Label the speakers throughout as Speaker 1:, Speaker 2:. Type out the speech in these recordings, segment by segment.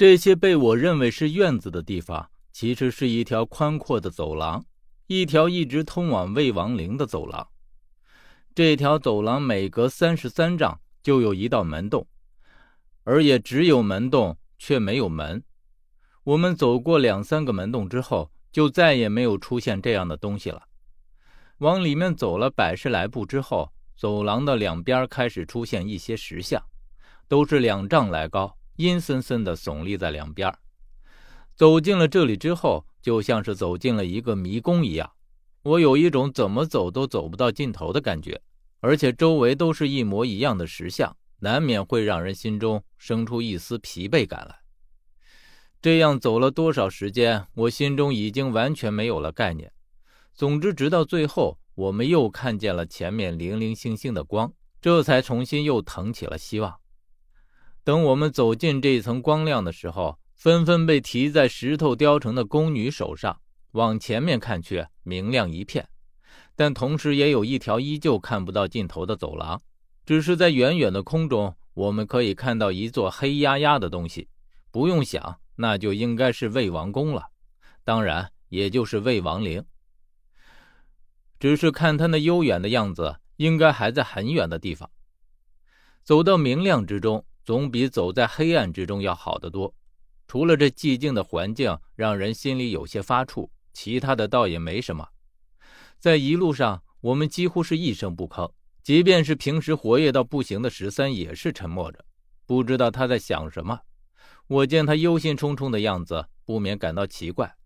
Speaker 1: 这些被我认为是院子的地方，其实是一条宽阔的走廊，一条一直通往魏王陵的走廊。这条走廊每隔三十三丈就有一道门洞，而也只有门洞，却没有门。我们走过两三个门洞之后，就再也没有出现这样的东西了。往里面走了百十来步之后，走廊的两边开始出现一些石像，都是两丈来高，阴森森的耸立在两边。走进了这里之后，就像是走进了一个迷宫一样，我有一种怎么走都走不到尽头的感觉。而且周围都是一模一样的石像，难免会让人心中生出一丝疲惫感来。这样走了多少时间，我心中已经完全没有了概念。总之，直到最后，我们又看见了前面零零星星的光，这才重新又腾起了希望。等我们走进这一层光亮的时候，纷纷被提在石头雕成的宫女手上，往前面看去，明亮一片。但同时也有一条依旧看不到尽头的走廊，只是在远远的空中，我们可以看到一座黑压压的东西。不用想，那就应该是魏王宫了，当然，也就是魏王陵。只是看他那悠远的样子，应该还在很远的地方。走到明亮之中，总比走在黑暗之中要好得多。除了这寂静的环境让人心里有些发怵，其他的倒也没什么。在一路上，我们几乎是一声不吭，即便是平时活跃到不行的十三，也是沉默着，不知道他在想什么。我见他忧心忡忡的样子，不免感到奇怪。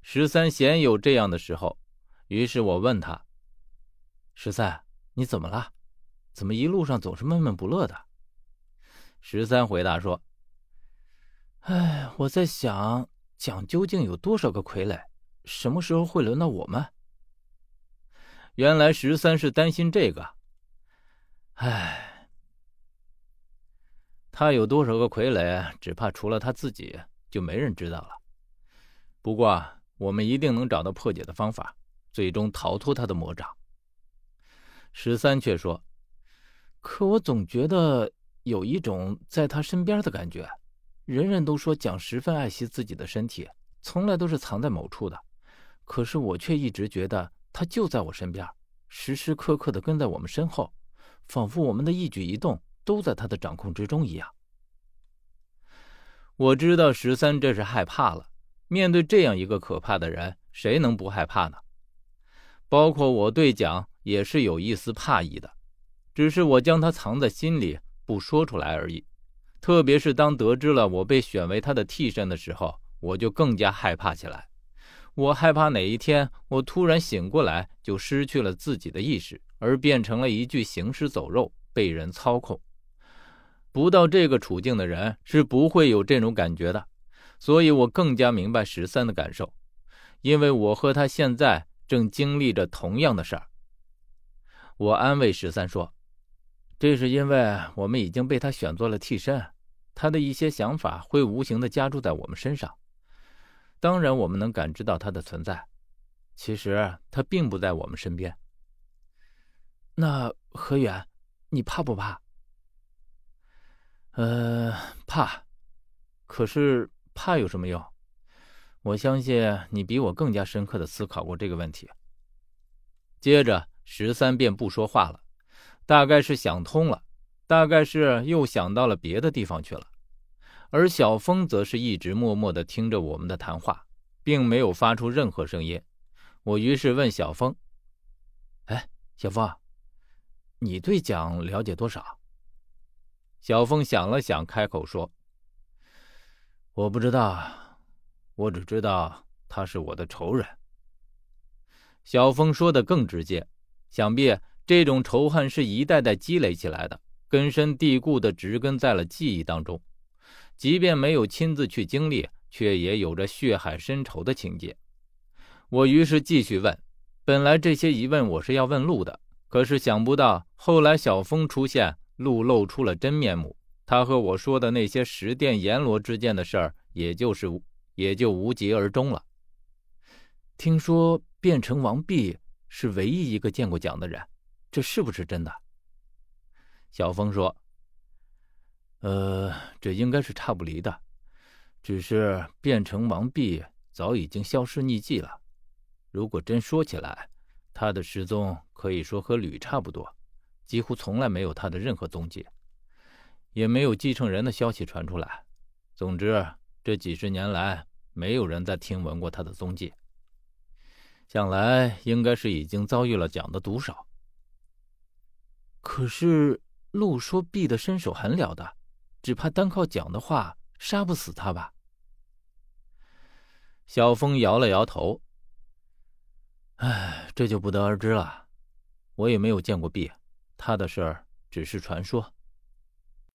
Speaker 1: 十三鲜有这样的时候。于是我问他：“十三，你怎么了？怎么一路上总是闷闷不乐的？”十三回答说：“哎，我在想，蒋究竟有多少个傀儡？什么时候会轮到我们？”原来十三是担心这个。哎，他有多少个傀儡，只怕除了他自己，就没人知道了。不过，我们一定能找到破解的方法。最终逃脱他的魔掌。十三却说：“可我总觉得有一种在他身边的感觉。人人都说蒋十分爱惜自己的身体，从来都是藏在某处的。可是我却一直觉得他就在我身边，时时刻刻的跟在我们身后，仿佛我们的一举一动都在他的掌控之中一样。”我知道十三这是害怕了。面对这样一个可怕的人，谁能不害怕呢？包括我对蒋也是有一丝怕意的，只是我将他藏在心里，不说出来而已。特别是当得知了我被选为他的替身的时候，我就更加害怕起来。我害怕哪一天我突然醒过来，就失去了自己的意识，而变成了一具行尸走肉，被人操控。不到这个处境的人是不会有这种感觉的，所以我更加明白十三的感受，因为我和他现在。正经历着同样的事儿，我安慰十三说：“这是因为我们已经被他选做了替身，他的一些想法会无形的加注在我们身上。当然，我们能感知到他的存在，其实他并不在我们身边。”那何远，你怕不怕？呃，怕，可是怕有什么用？我相信你比我更加深刻的思考过这个问题。接着，十三便不说话了，大概是想通了，大概是又想到了别的地方去了。而小峰则是一直默默的听着我们的谈话，并没有发出任何声音。我于是问小峰：“哎，小峰，你对蒋了解多少？”小峰想了想，开口说：“我不知道。”我只知道他是我的仇人。小峰说的更直接，想必这种仇恨是一代代积累起来的，根深蒂固的植根在了记忆当中。即便没有亲自去经历，却也有着血海深仇的情节。我于是继续问，本来这些疑问我是要问陆的，可是想不到后来小峰出现，陆露出了真面目。他和我说的那些十殿阎罗之间的事儿，也就是。也就无疾而终了。听说变成王弼是唯一一个见过蒋的人，这是不是真的？小峰说：“呃，这应该是差不离的。只是变成王弼早已经消失匿迹了。如果真说起来，他的失踪可以说和吕差不多，几乎从来没有他的任何踪迹，也没有继承人的消息传出来。总之，这几十年来，没有人再听闻过他的踪迹。想来应该是已经遭遇了蒋的毒手。可是陆说毕的身手很了得，只怕单靠讲的话杀不死他吧？小峰摇了摇头。唉，这就不得而知了。我也没有见过毕，他的事儿只是传说。